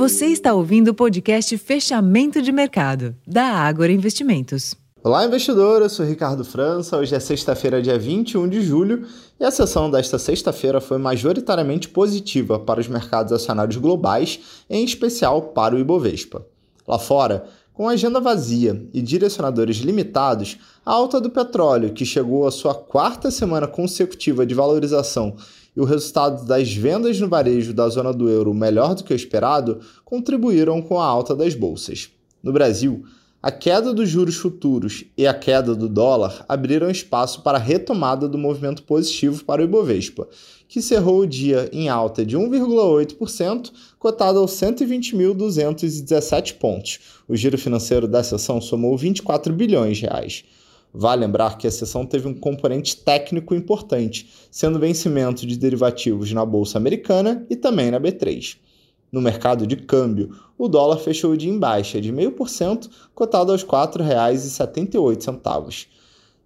Você está ouvindo o podcast Fechamento de Mercado, da Ágora Investimentos. Olá, investidor. Eu sou Ricardo França. Hoje é sexta-feira, dia 21 de julho, e a sessão desta sexta-feira foi majoritariamente positiva para os mercados acionários globais, em especial para o Ibovespa. Lá fora, com agenda vazia e direcionadores limitados, a alta do petróleo, que chegou à sua quarta semana consecutiva de valorização, e o resultado das vendas no varejo da zona do euro melhor do que o esperado, contribuíram com a alta das bolsas. No Brasil, a queda dos juros futuros e a queda do dólar abriram espaço para a retomada do movimento positivo para o Ibovespa, que cerrou o dia em alta de 1,8%, cotado aos 120.217 pontos. O giro financeiro da sessão somou 24 bilhões de reais. Vale lembrar que a sessão teve um componente técnico importante, sendo vencimento de derivativos na bolsa americana e também na B3. No mercado de câmbio, o dólar fechou de em baixa de 0,5%, cotado aos R$ 4,78.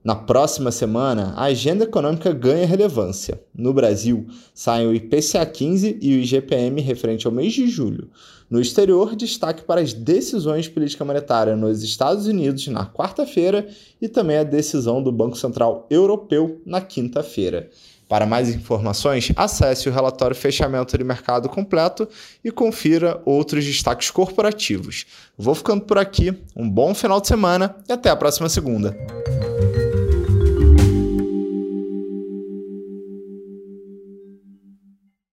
Na próxima semana, a agenda econômica ganha relevância. No Brasil, saem o IPCA 15 e o IGPM referente ao mês de julho. No exterior, destaque para as decisões de política monetária nos Estados Unidos na quarta-feira e também a decisão do Banco Central Europeu na quinta-feira. Para mais informações, acesse o relatório Fechamento de Mercado completo e confira outros destaques corporativos. Vou ficando por aqui, um bom final de semana e até a próxima segunda.